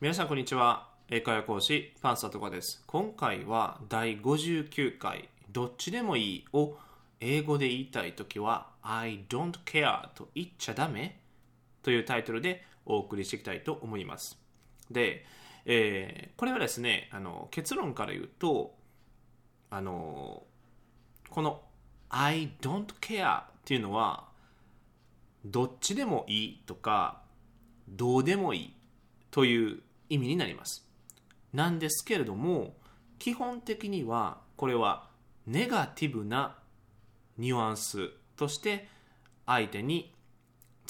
皆さんこんにちは。英会話講師パンサーとかです。今回は第59回どっちでもいいを英語で言いたいときは I don't care と言っちゃダメというタイトルでお送りしていきたいと思います。で、えーこれはですねあの結論から言うとあのこの I don't care っていうのはどっちでもいいとかどうでもいいという意味になります。なんですけれども基本的にはこれはネガティブなニュアンスとして相手に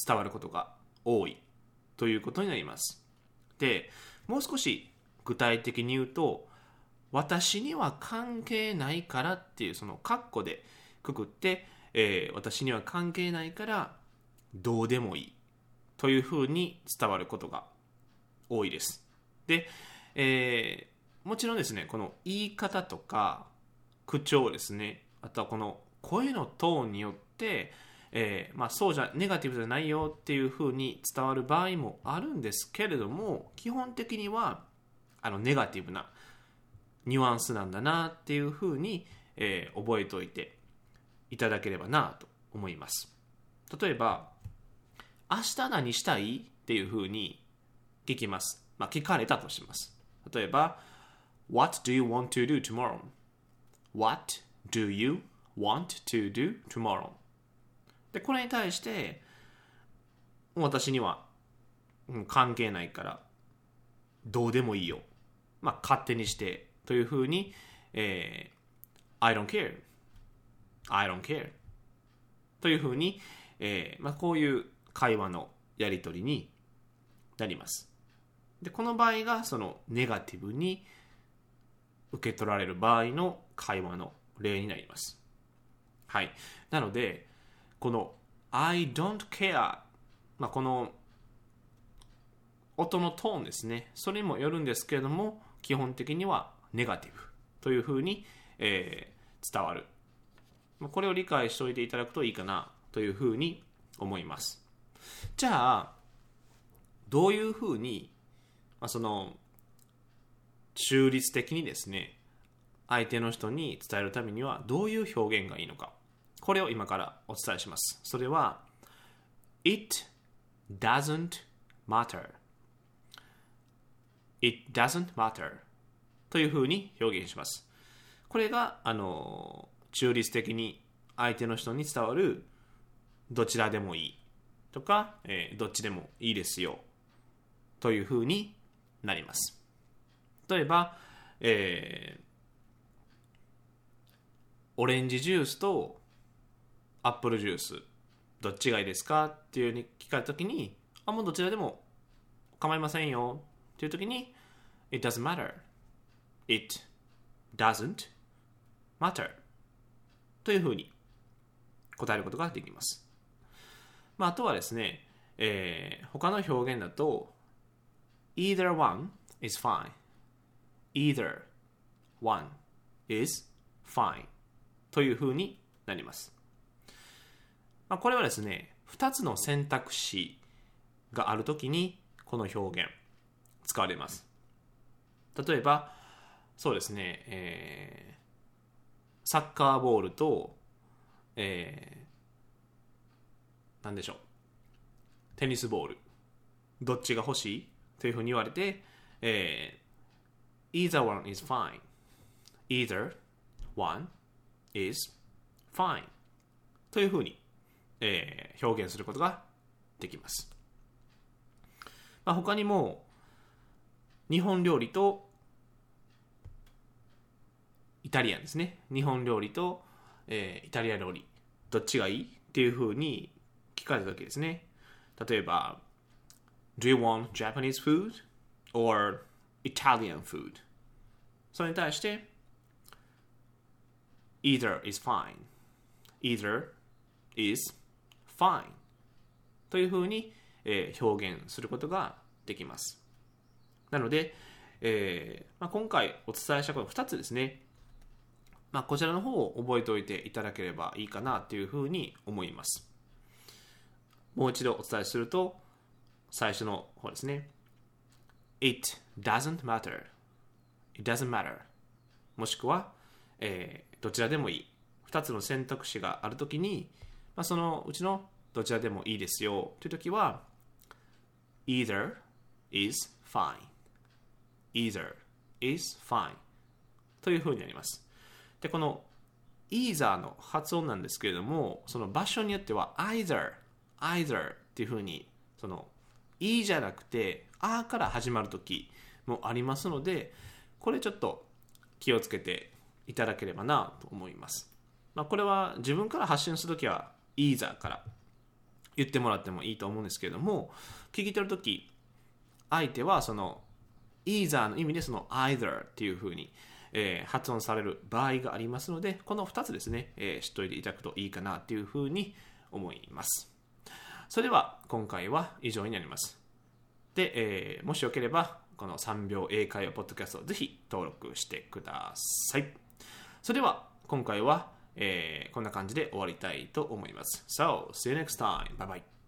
伝わることが多いということになります。でもう少し具体的に言うと私には関係ないからっていうその括弧でくくって、えー私には関係ないからどうでもいいというふうに伝わることが多いです。で、えーもちろんですねこの言い方とか口調ですね。あとはこの声のトーンによって、えーまあ、そうじゃネガティブじゃないよっていうふうに伝わる場合もあるんですけれども基本的にはあのネガティブなニュアンスなんだなっていうふうに、えー覚えておいていただければなと思います。例えば明日何したいっていうふうに聞きます、まあ、聞かれたとします。例えば What do you want to do tomorrow? What do you want to do tomorrow? でこれに対して私には関係ないからどうでもいいよ、まあ、勝手にしてというふうに、えー I don't care. I don't care. というふうに、えーまあ、こういう会話のやり取りになります。でこの場合がそのネガティブに受け取られる場合の会話の例になります。はい。なのでこの I don't care、まあ、この音のトーンですね。それにもよるんですけれども基本的にはネガティブ。というふうに、えー伝わる。これを理解しておいていただくといいかな。というふうに思います。じゃあどういうふうに、まあ、その中立的にですね相手の人に伝えるためにはどういう表現がいいのか。これを今からお伝えします。それは It doesn't matter. It doesn't matter というふうに表現します。これがあの中立的に相手の人に伝わるどちらでもいいとか、えーどっちでもいいですよというふうになります。例えば、えーオレンジジュースとアップルジュースどっちがいいですかっていうふうに聞かれた時にあもうどちらでも構いませんよ。っていう時に It doesn't matter. It doesn't matter. というふうに答えることができます。まあ、あとはですね、えー他の表現だと either one is fine. Either one is fine. というふうになります。まあ、これはですね、2つの選択肢があるときにこの表現使われます。例えば、そうですね、えーサッカーボールと、えー、なんでしょう、テニスボール、どっちが欲しい？というふうに言われて、えー either one is fine. either one is fine. というふうに、えー表現することができます。まあ、他にも、日本料理とイタリアンですね。日本料理と、えーイタリア料理、どっちがいい？っていうふうに聞かれた時ですね。例えば、Do you want Japanese food or Italian food? それに対して、Either is fine. Either is fine. というふうに、えー表現することができます。なので、えーまあ、今回お伝えしたこの2つですね。まあ、こちらの方を覚えておいていただければいいかなというふうに思います。もう一度お伝えすると、最初の方ですね。It doesn't matter. It doesn't matter. もしくは、えーどちらでもいい。2つの選択肢があるときに、まあ、そのうちのどちらでもいいですよというときは、either is fine. either is fine. というふうになります。で、この either の発音なんですけれども、その場所によっては either, either っていうふうに、その e じゃなくて、あから始まるときもありますので、これちょっと気をつけていただければなと思います。まあ、これは自分から発信するときは either から言ってもらってもいいと思うんですけれども、聞き取るとき、相手はその either の意味でその either っていうふうに、えー発音される場合がありますので、この2つですね、えー知っておいていただくといいかなっていうふうに思います。それでは今回は以上になります。で、えーもしよければ、この3秒英会話ポッドキャストをぜひ登録してください。それでは今回は、えーこんな感じで終わりたいと思います。So, see you next time. Bye bye.